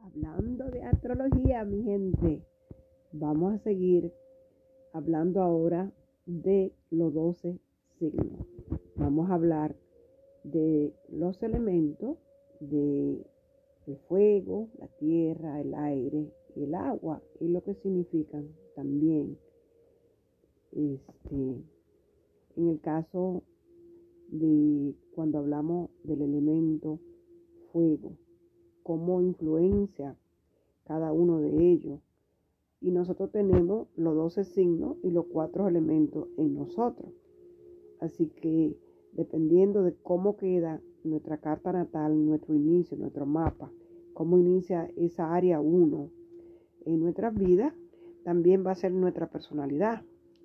Hablando de astrología, mi gente, vamos a seguir hablando ahora de los 12 signos. Vamos a hablar de los elementos de el fuego, la tierra, el aire y el agua y lo que significan también. Este, en el caso de cuando hablamos del elemento fuego, cómo influencia cada uno de ellos. Y nosotros tenemos los 12 signos y los cuatro elementos en nosotros. Así que dependiendo de cómo queda nuestra carta natal, nuestro inicio, nuestro mapa, cómo inicia esa área 1 en nuestras vidas, también va a ser nuestra personalidad,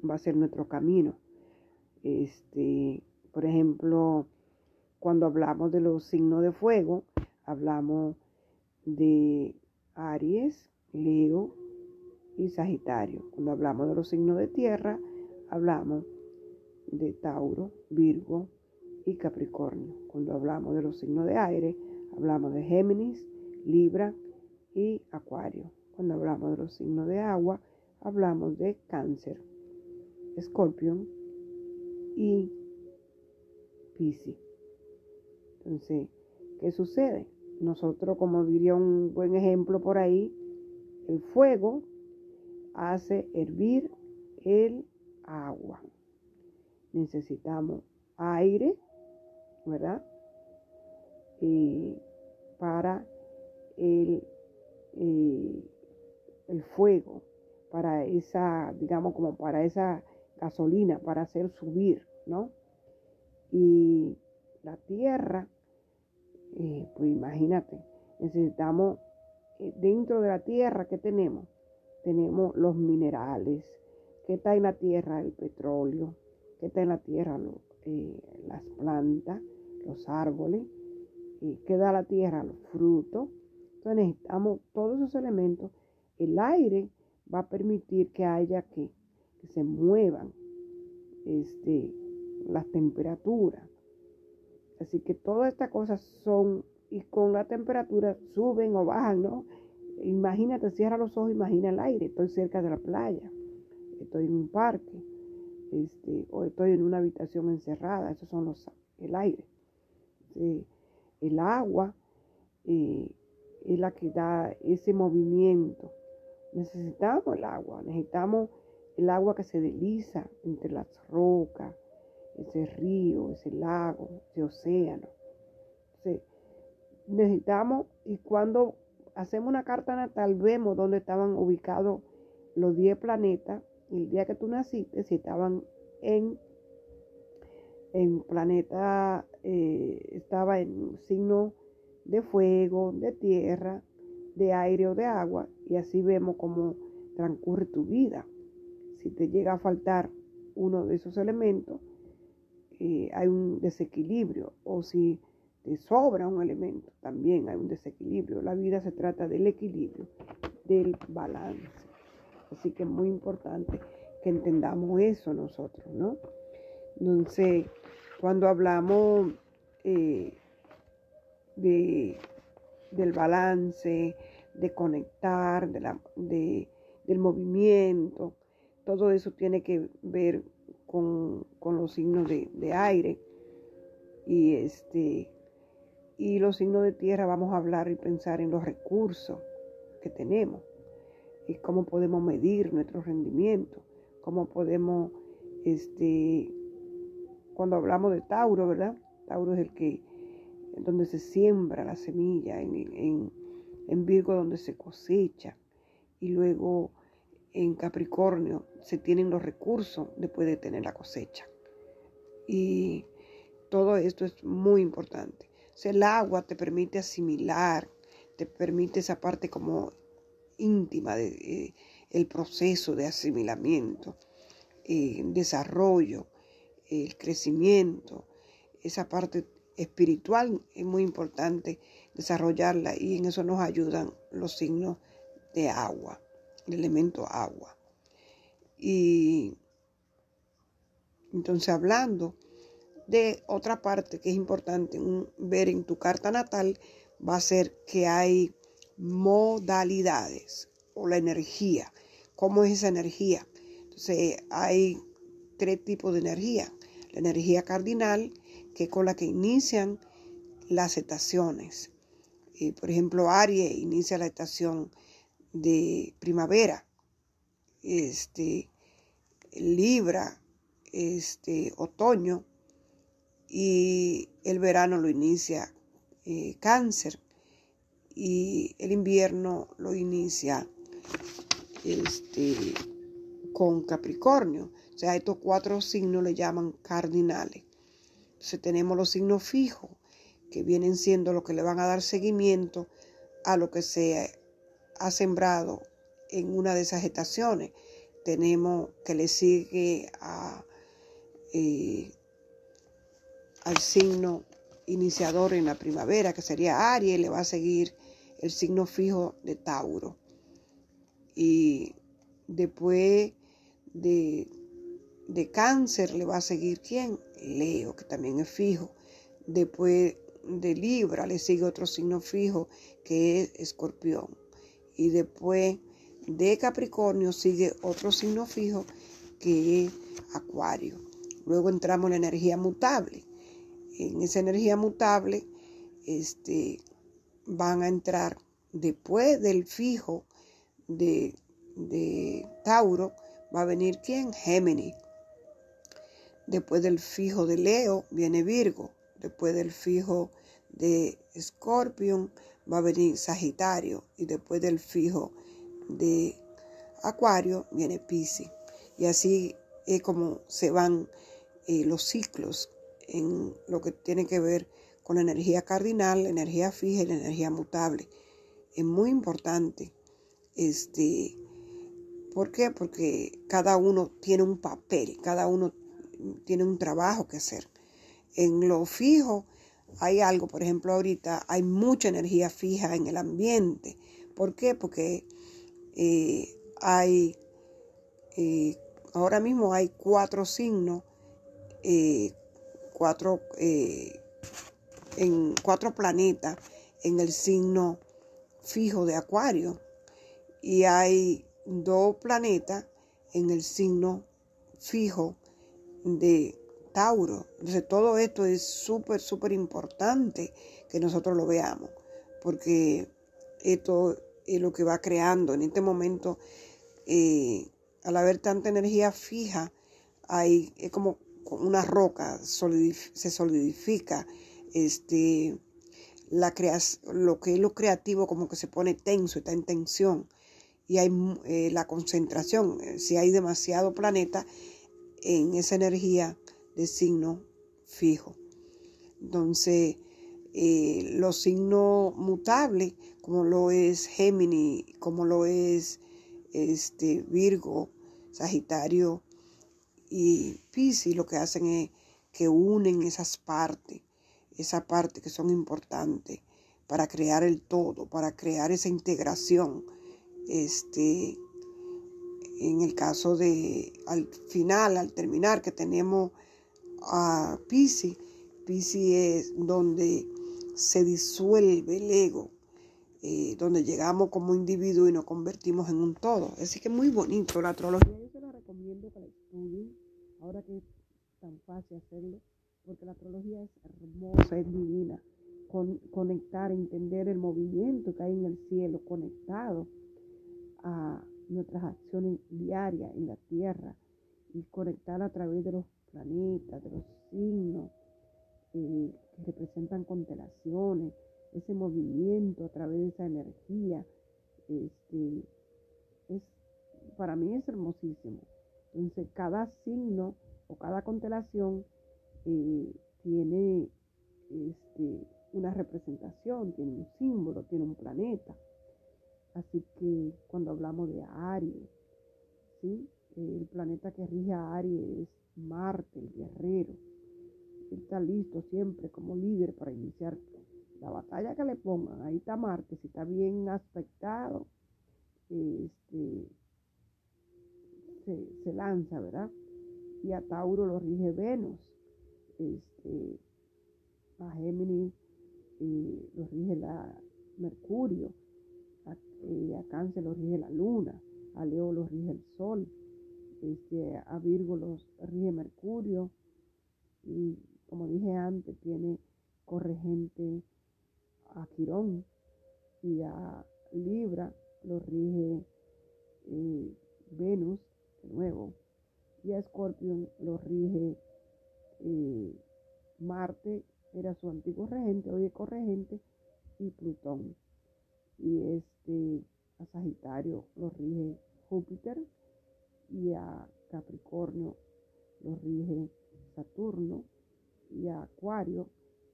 va a ser nuestro camino. Este, por ejemplo, cuando hablamos de los signos de fuego, hablamos de Aries, Leo y Sagitario. Cuando hablamos de los signos de tierra, hablamos de Tauro, Virgo y Capricornio. Cuando hablamos de los signos de aire, hablamos de Géminis, Libra y Acuario. Cuando hablamos de los signos de agua, hablamos de Cáncer, Escorpión y Piscis. Entonces, ¿qué sucede? Nosotros, como diría un buen ejemplo por ahí, el fuego hace hervir el agua. Necesitamos aire, ¿verdad? Y para el, eh, el fuego, para esa, digamos, como para esa gasolina, para hacer subir, ¿no? Y la tierra eh, pues imagínate, necesitamos eh, dentro de la tierra que tenemos, tenemos los minerales, que está en la tierra el petróleo, que está en la tierra eh, las plantas, los árboles, que da la tierra los frutos. Entonces necesitamos todos esos elementos. El aire va a permitir que haya que, que se muevan este, las temperaturas. Así que todas estas cosas son, y con la temperatura suben o bajan, ¿no? Imagínate, cierra los ojos, imagina el aire, estoy cerca de la playa, estoy en un parque, este, o estoy en una habitación encerrada, esos son los, el aire. el agua eh, es la que da ese movimiento. Necesitamos el agua, necesitamos el agua que se desliza entre las rocas, ese río, ese lago, ese océano. necesitamos, y cuando hacemos una carta natal, vemos dónde estaban ubicados los 10 planetas. el día que tú naciste, si estaban en, en planeta, eh, estaba en signo de fuego, de tierra, de aire o de agua, y así vemos cómo transcurre tu vida. Si te llega a faltar uno de esos elementos, eh, hay un desequilibrio o si te sobra un elemento, también hay un desequilibrio. La vida se trata del equilibrio, del balance. Así que es muy importante que entendamos eso nosotros, ¿no? Entonces, cuando hablamos eh, de, del balance, de conectar, de la, de, del movimiento, todo eso tiene que ver con, los signos de, aire. Y este y los signos de tierra vamos a hablar y pensar en los recursos que tenemos. Y cómo podemos medir nuestro rendimiento, cómo podemos, este, cuando hablamos de Tauro, ¿verdad? Tauro es el que, donde se siembra la semilla, en, en, en Virgo donde se cosecha, y luego en Capricornio se tienen los recursos después de tener la cosecha. Y todo esto es muy importante. el agua te permite asimilar, te permite esa parte como íntima del de, el proceso de asimilamiento, el eh, desarrollo, el crecimiento, esa parte espiritual es muy importante desarrollarla y en eso nos ayudan los signos de agua el elemento agua. Y entonces hablando de otra parte que es importante ver en tu carta natal, va a ser que hay modalidades o la energía. ¿Cómo es esa energía? Entonces hay tres tipos de energía. La energía cardinal, que es con la que inician las estaciones. Eh, por ejemplo, Aries inicia la estación de primavera. Este, Libra, este, otoño. Y el verano lo inicia eh, cáncer. Y el invierno lo inicia este, con Capricornio. O sea, estos cuatro signos le llaman cardinales. Entonces tenemos los signos fijos, que vienen siendo los que le van a dar seguimiento a lo que se ha sembrado en una de esas estaciones. Tenemos que le sigue a, eh, al signo iniciador en la primavera, que sería Aries, le va a seguir el signo fijo de Tauro. Y después de, de cáncer le va a seguir quién? Leo, que también es fijo. Después de Libra le sigue otro signo fijo que es Escorpión. Y después de Capricornio sigue otro signo fijo que es Acuario. Luego entramos en la energía mutable. En esa energía mutable este, van a entrar después del fijo de de Tauro va a venir quién? Géminis. Después del fijo de Leo viene Virgo. Después del fijo de Escorpión va a venir Sagitario. Y después del fijo de Acuario viene Piscis. Y así es como se van eh, los ciclos en lo que tiene que ver con la energía cardinal, la energía fija y la energía mutable. Es muy importante este, ¿Por qué? Porque cada uno tiene un papel, cada uno tiene un trabajo que hacer. En lo fijo hay algo, por ejemplo, ahorita hay mucha energía fija en el ambiente. ¿Por qué? Porque eh, hay, eh, ahora mismo hay cuatro signos, eh, cuatro, en cuatro planetas en el signo fijo de Acuario. Y hay dos planetas en el signo fijo de Tauro. Entonces todo esto es súper, súper importante que nosotros lo veamos, porque esto es lo que va creando. En este momento, eh, al haber tanta energía fija, hay, es como una roca, se solidifica, este, la lo que es lo creativo como que se pone tenso, está en tensión y hay eh, la concentración, si hay demasiado planeta en esa energía de signo fijo. Entonces, eh, los signos mutables, como lo es Géminis, como lo es este, Virgo, Sagitario y Piscis, lo que hacen es que unen esas partes, esas partes que son importantes para crear el todo, para crear esa integración este, en el caso de al final, al terminar, que tenemos a Pisces, Pisces es donde se disuelve el ego, eh, donde llegamos como individuo y nos convertimos en un todo. Así que muy bonito la astrología. Yo se la recomiendo que la ahora que es tan fácil hacerlo, porque la astrología es hermosa, es divina. Con, conectar, entender el movimiento que hay en el cielo, conectado a nuestras acciones diarias en la Tierra y conectar a través de los planetas, de los signos eh, que representan constelaciones, ese movimiento a través de esa energía, este, es, para mí es hermosísimo. Entonces cada signo o cada constelación eh, tiene este, una representación, tiene un símbolo, tiene un planeta. Así que cuando hablamos de Aries, ¿sí? El planeta que rige a Aries es Marte, el guerrero. Él está listo siempre como líder para iniciar la batalla que le pongan. Ahí está Marte, si está bien aspectado, este, se, lanza, ¿verdad? Y a Tauro lo rige Venus. Este, a Géminis eh, lo rige la Mercurio, a, eh, a, Cáncer lo rige la Luna, a Leo lo rige el Sol, este, a Virgo los rige Mercurio y como dije antes tiene corregente a Quirón y a Libra lo rige eh, Venus de nuevo y a Escorpión lo rige eh, Marte era su antiguo regente, hoy es corregente, y Plutón. Y este, a Sagitario lo rige Júpiter y a Capricornio lo rige Saturno y a Acuario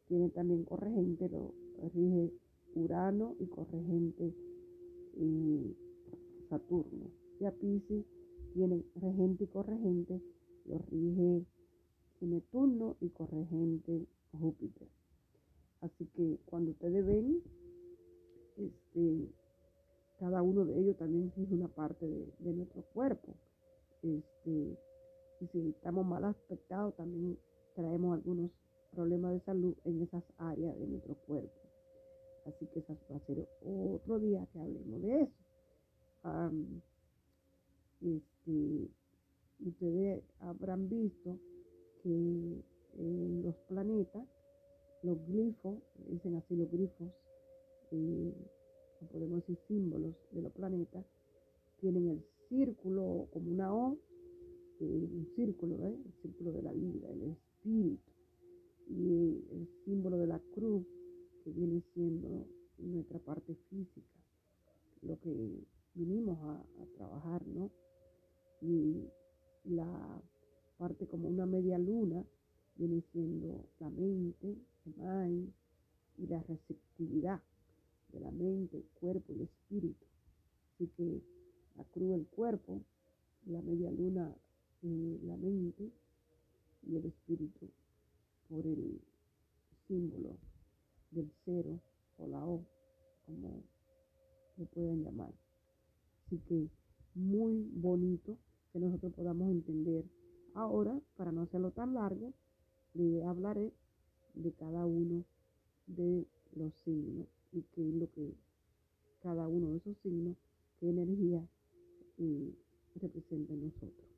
tiene también corregente, lo rige Urano y corregente y Saturno. Y a Pisces tiene regente y corregente, lo rige Neptuno y corregente Júpiter. Así que cuando ustedes ven, este, cada uno de ellos también es una parte de, nuestro cuerpo. Este, y si estamos mal aspectados, también traemos algunos problemas de salud en esas áreas de nuestro cuerpo. Así que eso va a ser otro día que hablemos de eso. este, ustedes habrán visto que en los planetas, los glifos, dicen así los grifos, eh, podemos decir símbolos de los planetas, tienen el círculo como una O, un círculo, ¿eh? el círculo de la vida, el espíritu, y el símbolo de la cruz, que viene siendo nuestra parte física, lo que vinimos a, a trabajar, ¿no? Y la parte como una media luna viene siendo la mente, el mind y la receptividad de la mente, cuerpo y espíritu. Así que la cruz el cuerpo, la media luna la mente y el espíritu por el símbolo del cero o la O, como lo pueden llamar. Así que muy bonito que nosotros podamos entender Ahora, para no hacerlo tan largo, le hablaré de cada uno de los signos y qué es lo que cada uno de esos signos, qué energía representa en nosotros.